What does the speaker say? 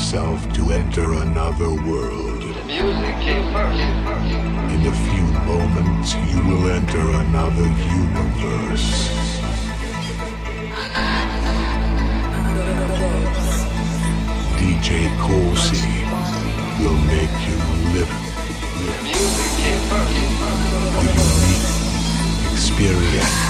yourself to enter another world. The music came first. In a few moments, you will enter another universe. DJ Corsi will make you live The music came first. a unique experience.